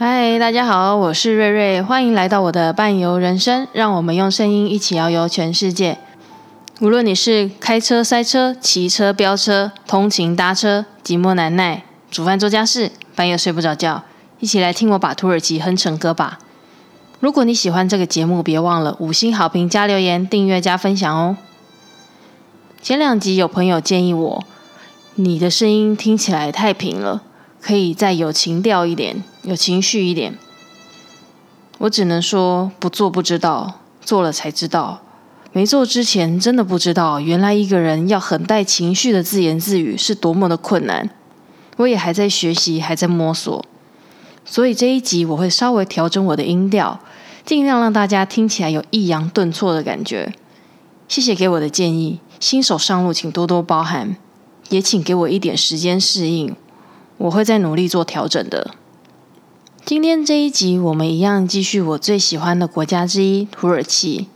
嗨，大家好，我是瑞瑞，欢迎来到我的伴游人生，让我们用声音一起遨游全世界。无论你是开车塞车、骑车飙车、通勤搭车、寂寞难耐、煮饭做家事、半夜睡不着觉，一起来听我把土耳其哼成歌吧。如果你喜欢这个节目，别忘了五星好评加留言、订阅加分享哦。前两集有朋友建议我，你的声音听起来太平了。可以再有情调一点，有情绪一点。我只能说，不做不知道，做了才知道。没做之前，真的不知道，原来一个人要很带情绪的自言自语是多么的困难。我也还在学习，还在摸索。所以这一集我会稍微调整我的音调，尽量让大家听起来有抑扬顿挫的感觉。谢谢给我的建议，新手上路请多多包涵，也请给我一点时间适应。我会再努力做调整的。今天这一集，我们一样继续我最喜欢的国家之一——土耳其。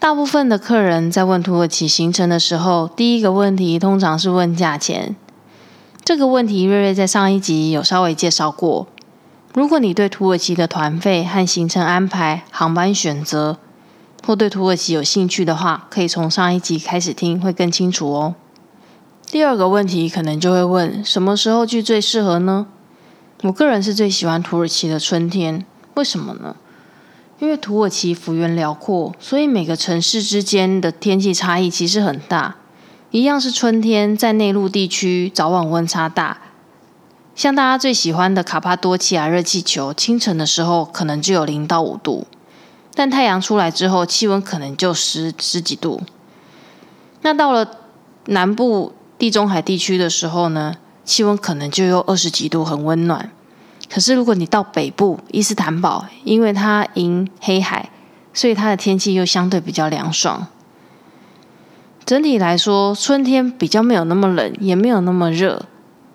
大部分的客人在问土耳其行程的时候，第一个问题通常是问价钱。这个问题，瑞瑞在上一集有稍微介绍过。如果你对土耳其的团费和行程安排、航班选择，或对土耳其有兴趣的话，可以从上一集开始听，会更清楚哦。第二个问题可能就会问：什么时候去最适合呢？我个人是最喜欢土耳其的春天，为什么呢？因为土耳其幅员辽阔，所以每个城市之间的天气差异其实很大。一样是春天，在内陆地区早晚温差大，像大家最喜欢的卡帕多奇亚热气球，清晨的时候可能只有零到五度，但太阳出来之后，气温可能就十十几度。那到了南部。地中海地区的时候呢，气温可能就有二十几度，很温暖。可是如果你到北部伊斯坦堡，因为它迎黑海，所以它的天气又相对比较凉爽。整体来说，春天比较没有那么冷，也没有那么热。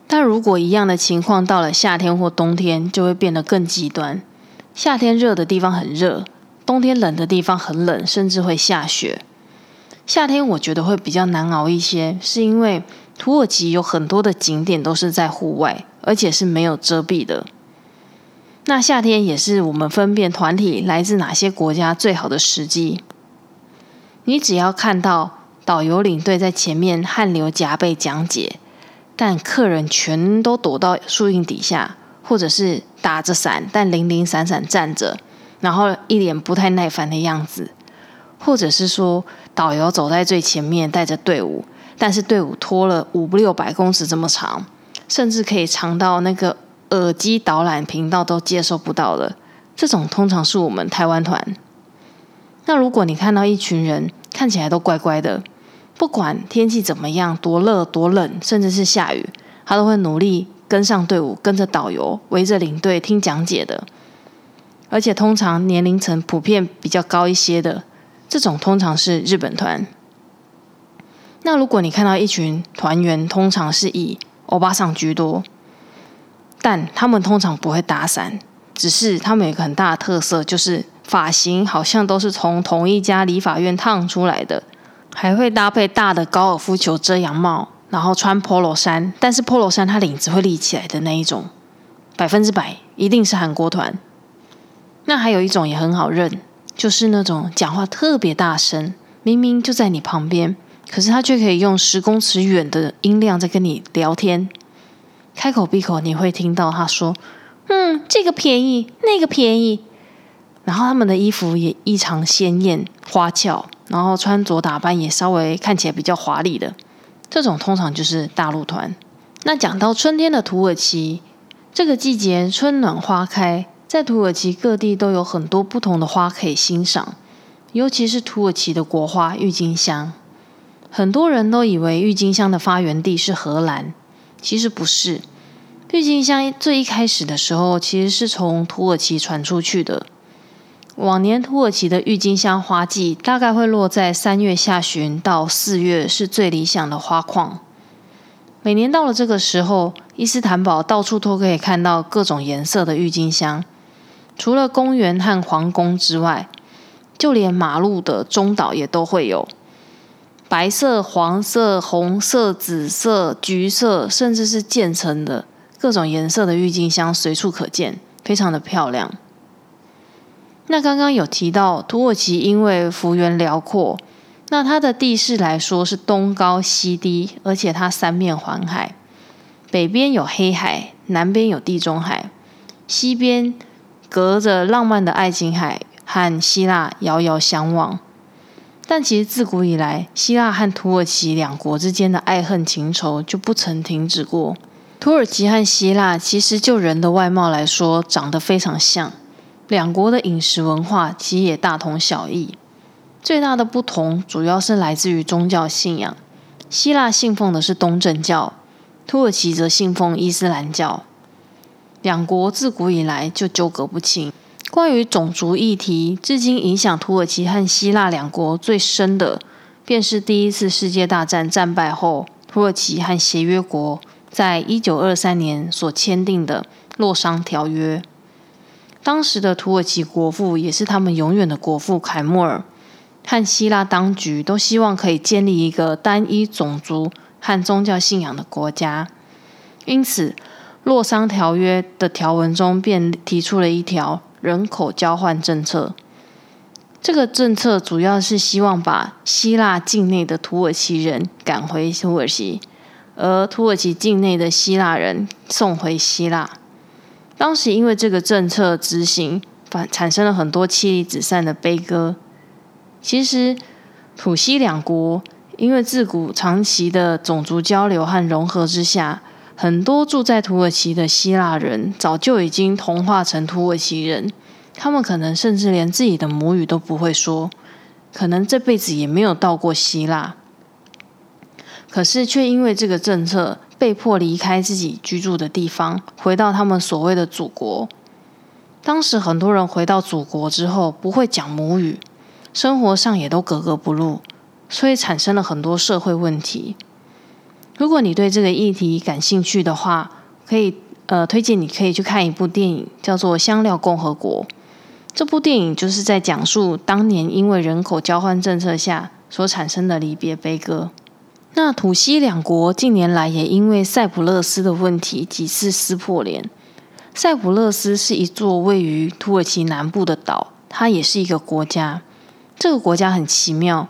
但如果一样的情况到了夏天或冬天，就会变得更极端。夏天热的地方很热，冬天冷的地方很冷，甚至会下雪。夏天我觉得会比较难熬一些，是因为土耳其有很多的景点都是在户外，而且是没有遮蔽的。那夏天也是我们分辨团体来自哪些国家最好的时机。你只要看到导游领队在前面汗流浃背讲解，但客人全都躲到树荫底下，或者是打着伞但零零散散站着，然后一脸不太耐烦的样子。或者是说，导游走在最前面带着队伍，但是队伍拖了五六百公尺这么长，甚至可以长到那个耳机导览频道都接收不到的。这种通常是我们台湾团。那如果你看到一群人看起来都乖乖的，不管天气怎么样，多热多冷，甚至是下雨，他都会努力跟上队伍，跟着导游，围着领队听讲解的。而且通常年龄层普遍比较高一些的。这种通常是日本团。那如果你看到一群团员，通常是以欧巴桑居多，但他们通常不会打伞，只是他们有一个很大的特色，就是发型好像都是从同一家理发院烫出来的，还会搭配大的高尔夫球遮阳帽，然后穿 polo 衫，但是 polo 衫它领子会立起来的那一种，百分之百一定是韩国团。那还有一种也很好认。就是那种讲话特别大声，明明就在你旁边，可是他却可以用十公尺远的音量在跟你聊天，开口闭口你会听到他说：“嗯，这个便宜，那个便宜。”然后他们的衣服也异常鲜艳花俏，然后穿着打扮也稍微看起来比较华丽的，这种通常就是大陆团。那讲到春天的土耳其，这个季节春暖花开。在土耳其各地都有很多不同的花可以欣赏，尤其是土耳其的国花郁金香。很多人都以为郁金香的发源地是荷兰，其实不是。郁金香最一开始的时候，其实是从土耳其传出去的。往年土耳其的郁金香花季大概会落在三月下旬到四月，是最理想的花况。每年到了这个时候，伊斯坦堡到处都可以看到各种颜色的郁金香。除了公园和皇宫之外，就连马路的中岛也都会有白色、黄色、红色、紫色、橘色，甚至是渐层的各种颜色的郁金香随处可见，非常的漂亮。那刚刚有提到土耳其因为幅员辽阔，那它的地势来说是东高西低，而且它三面环海，北边有黑海，南边有地中海，西边隔着浪漫的爱琴海和希腊遥遥相望。但其实自古以来，希腊和土耳其两国之间的爱恨情仇就不曾停止过。土耳其和希腊其实就人的外貌来说，长得非常像。两国的饮食文化其实也大同小异，最大的不同主要是来自于宗教信仰。希腊信奉的是东正教，土耳其则信奉伊斯兰教。两国自古以来就纠葛不清。关于种族议题，至今影响土耳其和希腊两国最深的，便是第一次世界大战战败后，土耳其和协约国在一九二三年所签订的《洛桑条约》。当时的土耳其国父，也是他们永远的国父凯莫尔，和希腊当局都希望可以建立一个单一种族和宗教信仰的国家。因此，《洛桑条约》的条文中便提出了一条人口交换政策。这个政策主要是希望把希腊境内的土耳其人赶回土耳其，而土耳其境内的希腊人送回希腊。当时因为这个政策执行，反产生了很多妻离子散的悲歌。其实土西两国因为自古长期的种族交流和融合之下，很多住在土耳其的希腊人早就已经同化成土耳其人，他们可能甚至连自己的母语都不会说，可能这辈子也没有到过希腊。可是却因为这个政策。被迫离开自己居住的地方，回到他们所谓的祖国。当时很多人回到祖国之后不会讲母语，生活上也都格格不入，所以产生了很多社会问题。如果你对这个议题感兴趣的话，可以呃推荐你可以去看一部电影，叫做《香料共和国》。这部电影就是在讲述当年因为人口交换政策下所产生的离别悲歌。那土西两国近年来也因为塞浦路斯的问题几次撕破脸。塞浦路斯是一座位于土耳其南部的岛，它也是一个国家。这个国家很奇妙，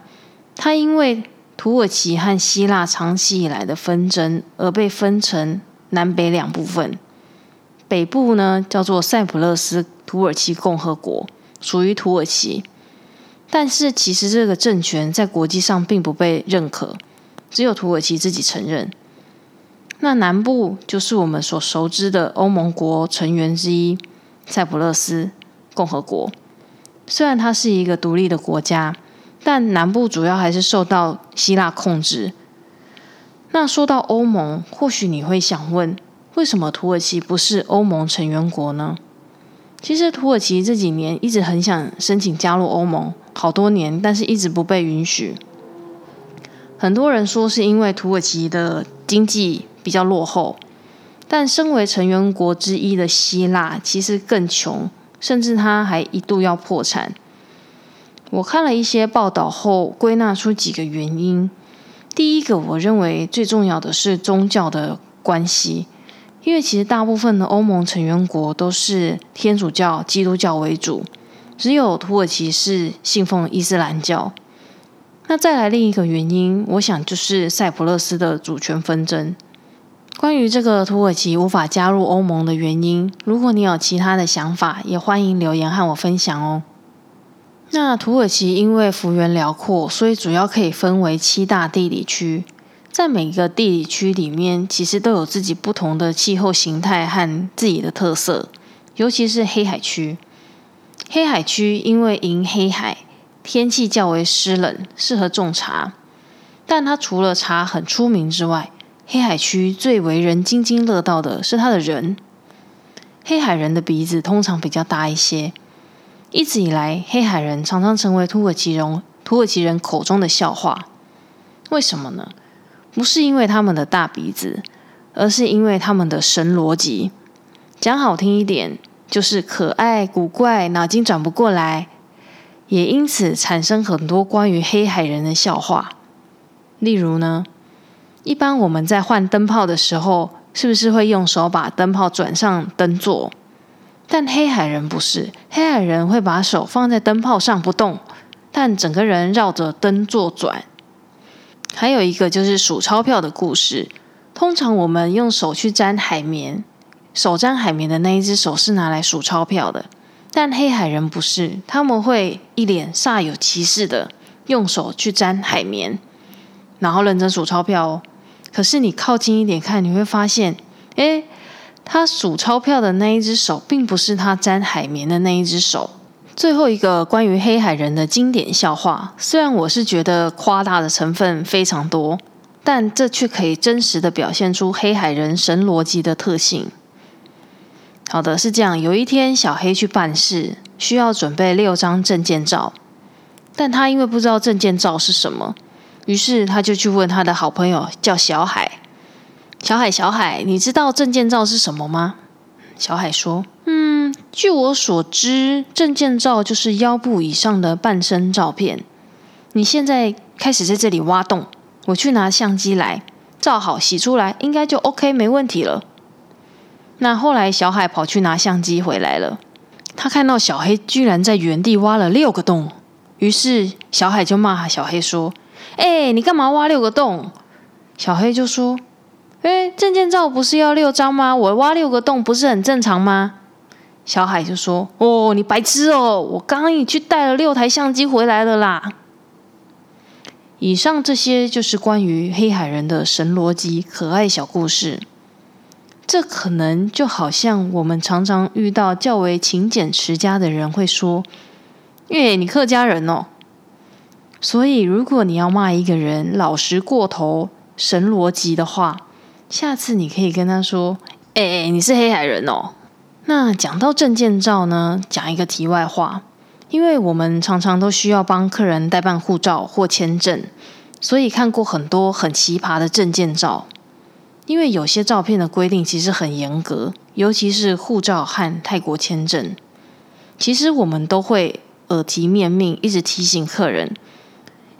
它因为土耳其和希腊长期以来的纷争而被分成南北两部分。北部呢叫做塞浦路斯土耳其共和国，属于土耳其，但是其实这个政权在国际上并不被认可。只有土耳其自己承认。那南部就是我们所熟知的欧盟国成员之一——塞浦路斯共和国。虽然它是一个独立的国家，但南部主要还是受到希腊控制。那说到欧盟，或许你会想问：为什么土耳其不是欧盟成员国呢？其实土耳其这几年一直很想申请加入欧盟，好多年，但是一直不被允许。很多人说是因为土耳其的经济比较落后，但身为成员国之一的希腊其实更穷，甚至他还一度要破产。我看了一些报道后，归纳出几个原因。第一个，我认为最重要的是宗教的关系，因为其实大部分的欧盟成员国都是天主教、基督教为主，只有土耳其是信奉伊斯兰教。那再来另一个原因，我想就是塞浦路斯的主权纷争。关于这个土耳其无法加入欧盟的原因，如果你有其他的想法，也欢迎留言和我分享哦。那土耳其因为幅员辽阔，所以主要可以分为七大地理区。在每个地理区里面，其实都有自己不同的气候形态和自己的特色。尤其是黑海区，黑海区因为临黑海。天气较为湿冷，适合种茶。但它除了茶很出名之外，黑海区最为人津津乐道的是它的人。黑海人的鼻子通常比较大一些，一直以来，黑海人常常成为土耳其人土耳其人口中的笑话。为什么呢？不是因为他们的大鼻子，而是因为他们的神逻辑。讲好听一点，就是可爱古怪，脑筋转不过来。也因此产生很多关于黑海人的笑话，例如呢，一般我们在换灯泡的时候，是不是会用手把灯泡转上灯座？但黑海人不是，黑海人会把手放在灯泡上不动，但整个人绕着灯做转。还有一个就是数钞票的故事。通常我们用手去沾海绵，手沾海绵的那一只手是拿来数钞票的，但黑海人不是，他们会一脸煞有其事的用手去沾海绵，然后认真数钞票哦。可是你靠近一点看，你会发现，诶，他数钞票的那一只手，并不是他沾海绵的那一只手。最后一个关于黑海人的经典笑话，虽然我是觉得夸大的成分非常多。但这却可以真实的表现出黑海人神逻辑的特性。好的，是这样。有一天，小黑去办事，需要准备六张证件照，但他因为不知道证件照是什么，于是他就去问他的好朋友，叫小海。小海，小海，你知道证件照是什么吗？小海说：“嗯，据我所知，证件照就是腰部以上的半身照片。你现在开始在这里挖洞。”我去拿相机来照好洗出来，应该就 OK 没问题了。那后来小海跑去拿相机回来了，他看到小黑居然在原地挖了六个洞，于是小海就骂小黑说：“哎，你干嘛挖六个洞？”小黑就说：“哎，证件照不是要六张吗？我挖六个洞不是很正常吗？”小海就说：“哦，你白痴哦，我刚刚已去带了六台相机回来了啦。”以上这些就是关于黑海人的神逻辑可爱小故事。这可能就好像我们常常遇到较为勤俭持家的人会说：“耶，你客家人哦。”所以，如果你要骂一个人老实过头、神逻辑的话，下次你可以跟他说：“哎，你是黑海人哦。”那讲到证件照呢，讲一个题外话。因为我们常常都需要帮客人代办护照或签证，所以看过很多很奇葩的证件照。因为有些照片的规定其实很严格，尤其是护照和泰国签证。其实我们都会耳提面命，一直提醒客人：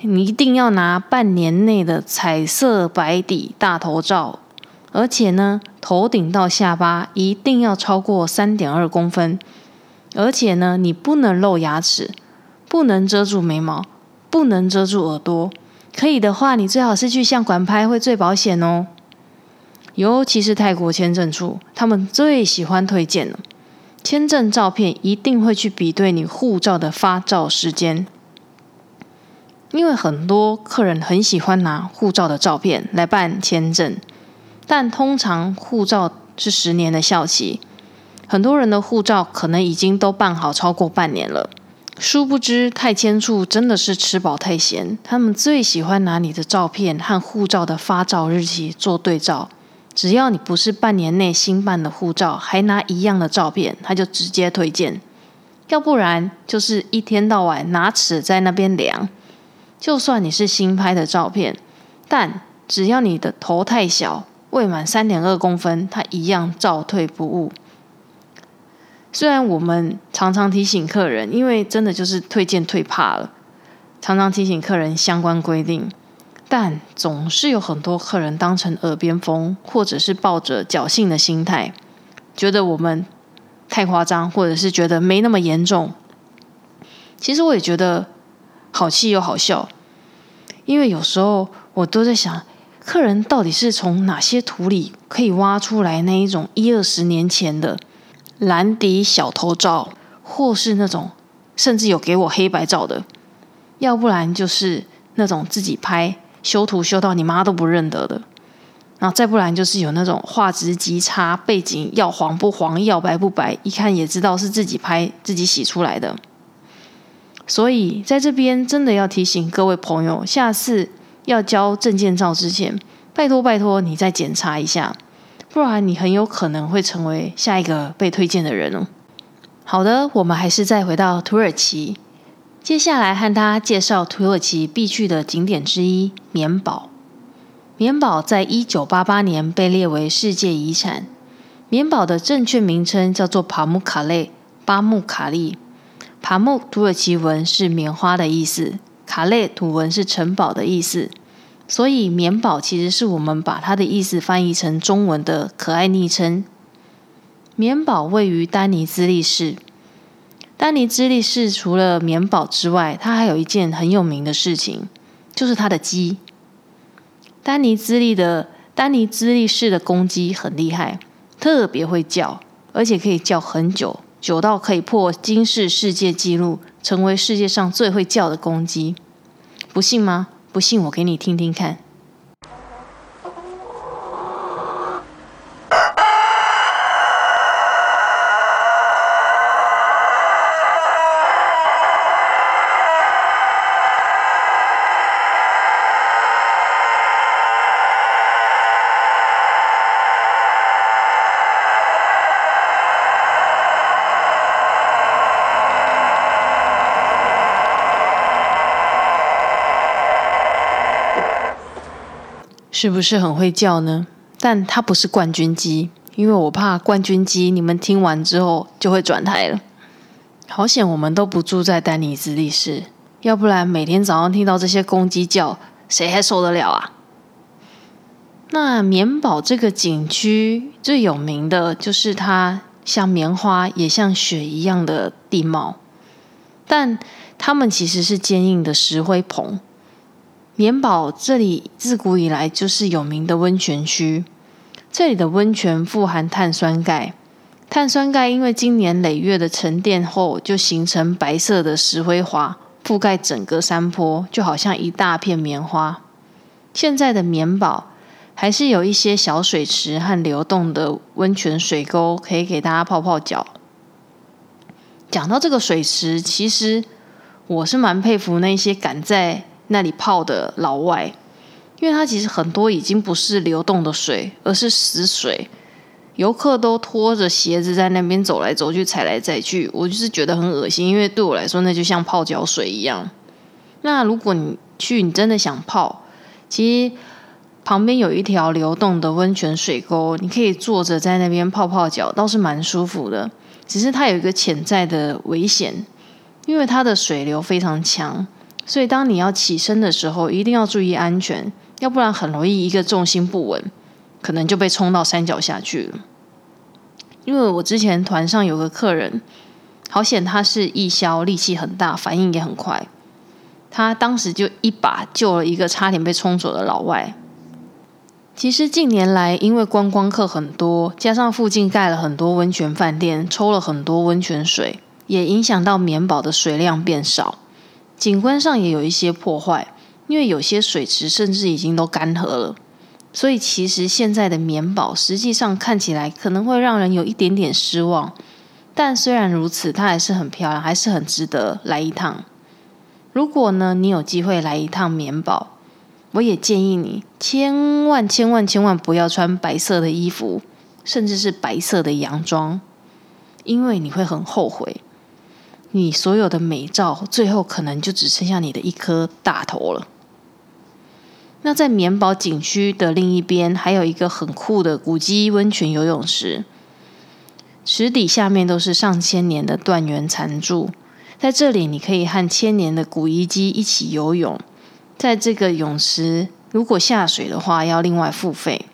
你一定要拿半年内的彩色白底大头照，而且呢，头顶到下巴一定要超过三点二公分。而且呢，你不能露牙齿，不能遮住眉毛，不能遮住耳朵。可以的话，你最好是去相馆拍，会最保险哦。尤其是泰国签证处，他们最喜欢推荐了签证照片，一定会去比对你护照的发照时间。因为很多客人很喜欢拿护照的照片来办签证，但通常护照是十年的效期。很多人的护照可能已经都办好超过半年了，殊不知泰签处真的是吃饱太闲，他们最喜欢拿你的照片和护照的发照日期做对照。只要你不是半年内新办的护照，还拿一样的照片，他就直接推荐；要不然就是一天到晚拿尺在那边量。就算你是新拍的照片，但只要你的头太小，未满三点二公分，他一样照退不误。虽然我们常常提醒客人，因为真的就是退件退怕了，常常提醒客人相关规定，但总是有很多客人当成耳边风，或者是抱着侥幸的心态，觉得我们太夸张，或者是觉得没那么严重。其实我也觉得好气又好笑，因为有时候我都在想，客人到底是从哪些土里可以挖出来那一种一二十年前的。蓝底小头照，或是那种甚至有给我黑白照的，要不然就是那种自己拍修图修到你妈都不认得的，然后再不然就是有那种画质极差、背景要黄不黄、要白不白，一看也知道是自己拍自己洗出来的。所以在这边真的要提醒各位朋友，下次要交证件照之前，拜托拜托你再检查一下。不然你很有可能会成为下一个被推荐的人哦。好的，我们还是再回到土耳其，接下来和大家介绍土耳其必去的景点之一——棉堡。棉堡在一九八八年被列为世界遗产。棉堡的正确名称叫做帕木卡勒巴木卡利。帕木土耳其文是棉花的意思，卡列土文是城堡的意思。所以，棉堡其实是我们把它的意思翻译成中文的可爱昵称。棉堡位于丹尼兹利市。丹尼兹利市除了棉堡之外，它还有一件很有名的事情，就是它的鸡。丹尼兹利的丹尼兹利市的公鸡很厉害，特别会叫，而且可以叫很久，久到可以破金世世界纪录，成为世界上最会叫的公鸡。不信吗？不信，我给你听听看。是不是很会叫呢？但它不是冠军鸡，因为我怕冠军鸡你们听完之后就会转台了。好险，我们都不住在丹尼兹利市，要不然每天早上听到这些公鸡叫，谁还受得了啊？那棉堡这个景区最有名的就是它像棉花也像雪一样的地貌，但它们其实是坚硬的石灰棚。棉堡这里自古以来就是有名的温泉区，这里的温泉富含碳酸钙，碳酸钙因为经年累月的沉淀后，就形成白色的石灰华，覆盖整个山坡，就好像一大片棉花。现在的棉堡还是有一些小水池和流动的温泉水沟，可以给大家泡泡脚。讲到这个水池，其实我是蛮佩服那些敢在那里泡的老外，因为它其实很多已经不是流动的水，而是死水。游客都拖着鞋子在那边走来走去、踩来踩去，我就是觉得很恶心。因为对我来说，那就像泡脚水一样。那如果你去，你真的想泡，其实旁边有一条流动的温泉水沟，你可以坐着在那边泡泡脚，倒是蛮舒服的。只是它有一个潜在的危险，因为它的水流非常强。所以，当你要起身的时候，一定要注意安全，要不然很容易一个重心不稳，可能就被冲到山脚下去了。因为我之前团上有个客人，好险他是义消，力气很大，反应也很快，他当时就一把救了一个差点被冲走的老外。其实近年来，因为观光客很多，加上附近盖了很多温泉饭店，抽了很多温泉水，也影响到棉堡的水量变少。景观上也有一些破坏，因为有些水池甚至已经都干涸了。所以其实现在的棉堡实际上看起来可能会让人有一点点失望。但虽然如此，它还是很漂亮，还是很值得来一趟。如果呢你有机会来一趟棉堡，我也建议你千万千万千万不要穿白色的衣服，甚至是白色的洋装，因为你会很后悔。你所有的美照，最后可能就只剩下你的一颗大头了。那在棉堡景区的另一边，还有一个很酷的古迹温泉游泳池，池底下面都是上千年的断垣残柱，在这里你可以和千年的古遗迹一起游泳。在这个泳池，如果下水的话要另外付费，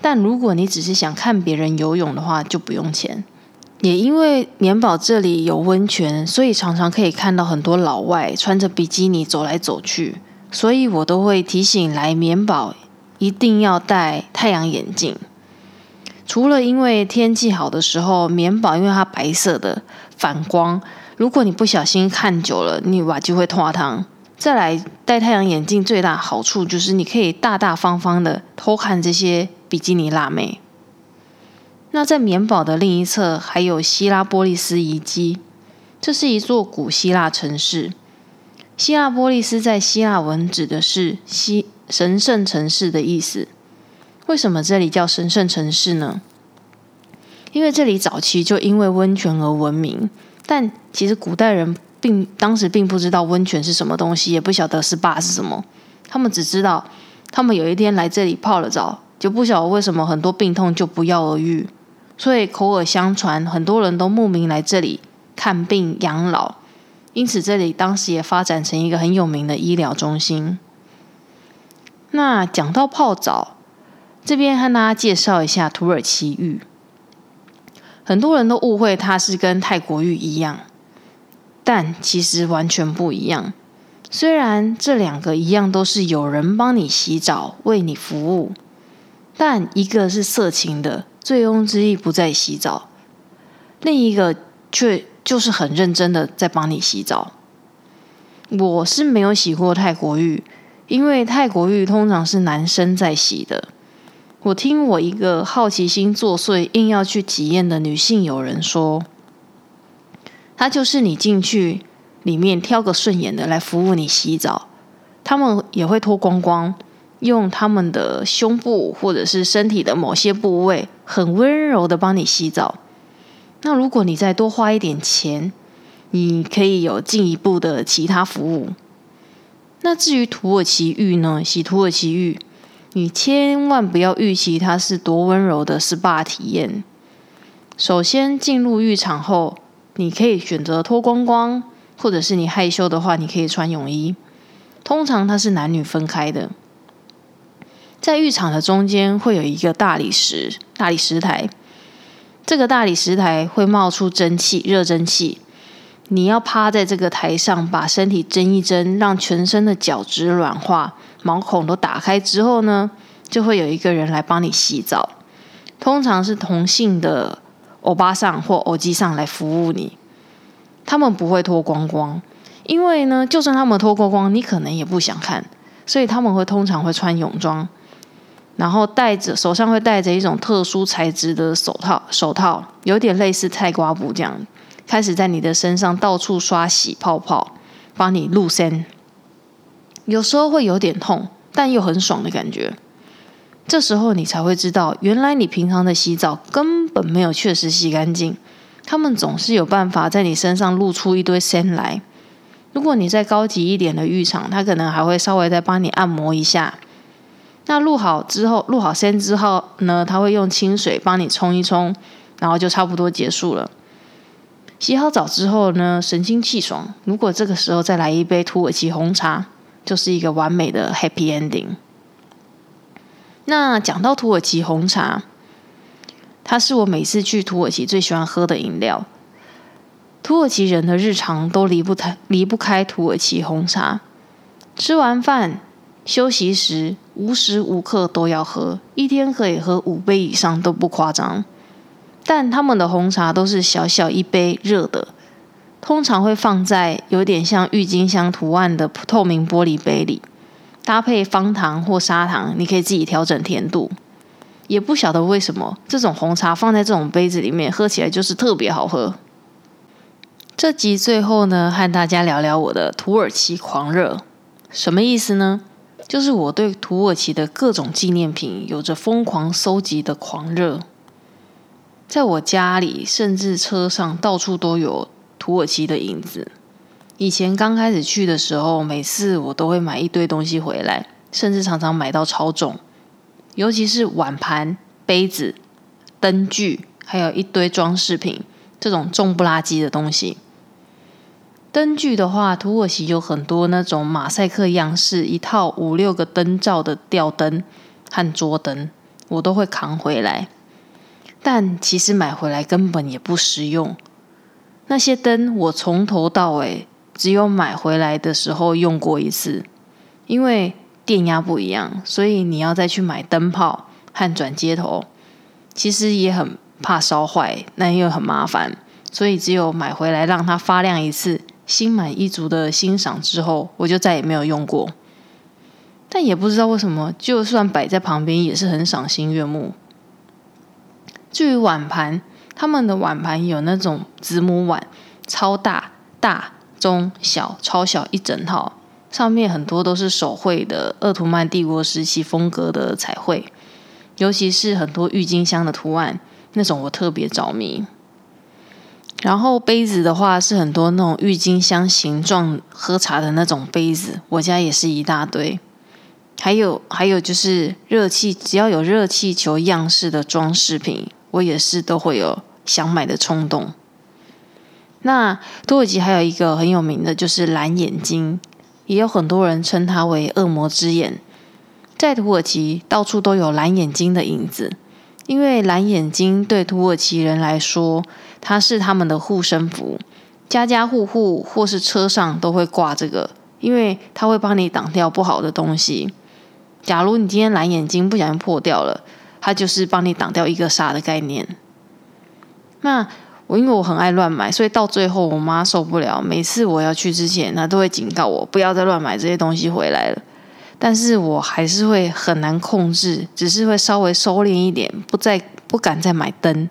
但如果你只是想看别人游泳的话，就不用钱。也因为棉堡这里有温泉，所以常常可以看到很多老外穿着比基尼走来走去。所以我都会提醒来棉堡一定要戴太阳眼镜。除了因为天气好的时候，棉堡因为它白色的反光，如果你不小心看久了，你把就会脱汤。再来戴太阳眼镜最大好处就是你可以大大方方的偷看这些比基尼辣妹。那在棉堡的另一侧还有希拉波利斯遗迹，这是一座古希腊城市。希腊波利斯在希腊文指的是希神圣城市的意思。为什么这里叫神圣城市呢？因为这里早期就因为温泉而闻名，但其实古代人并当时并不知道温泉是什么东西，也不晓得是坝是什么。他们只知道他们有一天来这里泡了澡，就不晓得为什么很多病痛就不药而愈。所以口耳相传，很多人都慕名来这里看病养老，因此这里当时也发展成一个很有名的医疗中心。那讲到泡澡，这边和大家介绍一下土耳其浴。很多人都误会它是跟泰国浴一样，但其实完全不一样。虽然这两个一样都是有人帮你洗澡、为你服务，但一个是色情的，醉翁之意不在洗澡；另一个却就是很认真的在帮你洗澡。我是没有洗过泰国浴，因为泰国浴通常是男生在洗的。我听我一个好奇心作祟、硬要去体验的女性友人说，他就是你进去。里面挑个顺眼的来服务你洗澡，他们也会脱光光，用他们的胸部或者是身体的某些部位，很温柔的帮你洗澡。那如果你再多花一点钱，你可以有进一步的其他服务。那至于土耳其浴呢？洗土耳其浴，你千万不要预期它是多温柔的 SPA 体验。首先进入浴场后，你可以选择脱光光。或者是你害羞的话，你可以穿泳衣。通常它是男女分开的。在浴场的中间会有一个大理石大理石台，这个大理石台会冒出蒸汽热蒸汽。你要趴在这个台上，把身体蒸一蒸，让全身的角质软化，毛孔都打开之后呢，就会有一个人来帮你洗澡。通常是同性的欧巴桑或欧基上来服务你。他们不会脱光光，因为呢，就算他们脱光光，你可能也不想看，所以他们会通常会穿泳装，然后戴着手上会戴着一种特殊材质的手套，手套有点类似菜瓜布这样，开始在你的身上到处刷洗泡泡，帮你露身，有时候会有点痛，但又很爽的感觉。这时候你才会知道，原来你平常的洗澡根本没有确实洗干净。他们总是有办法在你身上露出一堆身来。如果你在高级一点的浴场，他可能还会稍微再帮你按摩一下。那录好之后，录好先之后呢，他会用清水帮你冲一冲，然后就差不多结束了。洗好澡之后呢，神清气爽。如果这个时候再来一杯土耳其红茶，就是一个完美的 happy ending。那讲到土耳其红茶。它是我每次去土耳其最喜欢喝的饮料。土耳其人的日常都离不开离不开土耳其红茶。吃完饭、休息时，无时无刻都要喝，一天可以喝五杯以上都不夸张。但他们的红茶都是小小一杯热的，通常会放在有点像郁金香图案的透明玻璃杯里，搭配方糖或砂糖，你可以自己调整甜度。也不晓得为什么，这种红茶放在这种杯子里面，喝起来就是特别好喝。这集最后呢，和大家聊聊我的土耳其狂热，什么意思呢？就是我对土耳其的各种纪念品有着疯狂收集的狂热。在我家里，甚至车上，到处都有土耳其的影子。以前刚开始去的时候，每次我都会买一堆东西回来，甚至常常买到超重。尤其是碗盘、杯子、灯具，还有一堆装饰品，这种重不拉几的东西。灯具的话，土耳其有很多那种马赛克样式，一套五六个灯罩的吊灯和桌灯，我都会扛回来。但其实买回来根本也不实用。那些灯我从头到尾只有买回来的时候用过一次，因为。电压不一样，所以你要再去买灯泡和转接头，其实也很怕烧坏，那又很麻烦，所以只有买回来让它发亮一次，心满意足的欣赏之后，我就再也没有用过。但也不知道为什么，就算摆在旁边也是很赏心悦目。至于碗盘，他们的碗盘有那种子母碗，超大、大、中、小、超小一整套。上面很多都是手绘的鄂图曼帝国时期风格的彩绘，尤其是很多郁金香的图案，那种我特别着迷。然后杯子的话是很多那种郁金香形状喝茶的那种杯子，我家也是一大堆。还有还有就是热气，只要有热气球样式的装饰品，我也是都会有想买的冲动。那土耳其还有一个很有名的就是蓝眼睛。也有很多人称它为“恶魔之眼”。在土耳其，到处都有蓝眼睛的影子，因为蓝眼睛对土耳其人来说，它是他们的护身符，家家户户或是车上都会挂这个，因为它会帮你挡掉不好的东西。假如你今天蓝眼睛不小心破掉了，它就是帮你挡掉一个煞的概念。那我因为我很爱乱买，所以到最后我妈受不了，每次我要去之前，她都会警告我不要再乱买这些东西回来了。但是我还是会很难控制，只是会稍微收敛一点，不再不敢再买灯。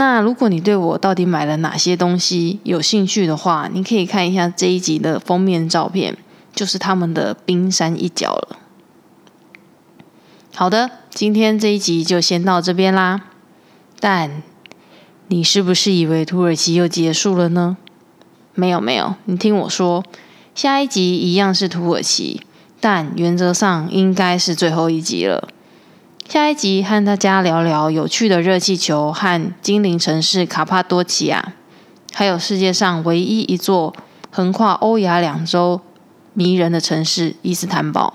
那如果你对我到底买了哪些东西有兴趣的话，你可以看一下这一集的封面照片，就是他们的冰山一角了。好的，今天这一集就先到这边啦。但你是不是以为土耳其又结束了呢？没有没有，你听我说，下一集一样是土耳其。但原则上应该是最后一集了。下一集和大家聊聊有趣的热气球和精灵城市卡帕多奇亚，还有世界上唯一一座横跨欧亚两洲迷人的城市伊斯坦堡。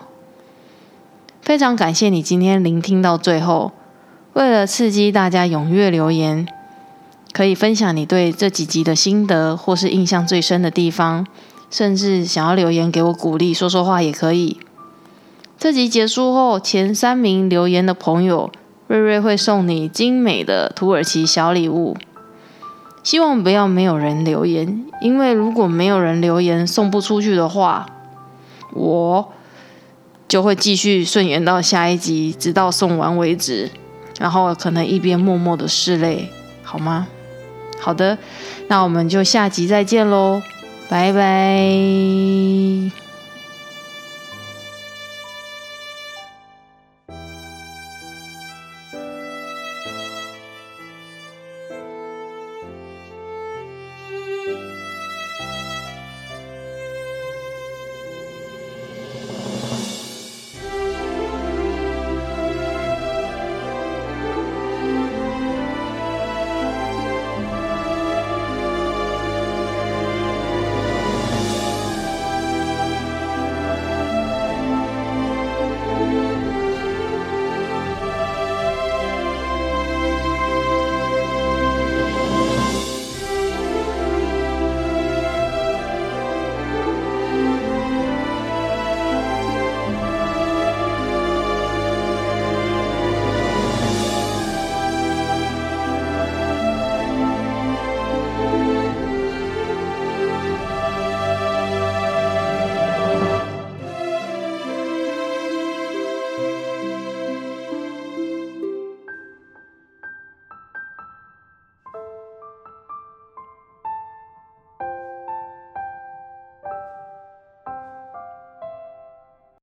非常感谢你今天聆听到最后。为了刺激大家踊跃留言，可以分享你对这几集的心得，或是印象最深的地方。甚至想要留言给我鼓励，说说话也可以。这集结束后，前三名留言的朋友，瑞瑞会送你精美的土耳其小礼物。希望不要没有人留言，因为如果没有人留言送不出去的话，我就会继续顺延到下一集，直到送完为止。然后可能一边默默的拭泪，好吗？好的，那我们就下集再见喽。拜拜。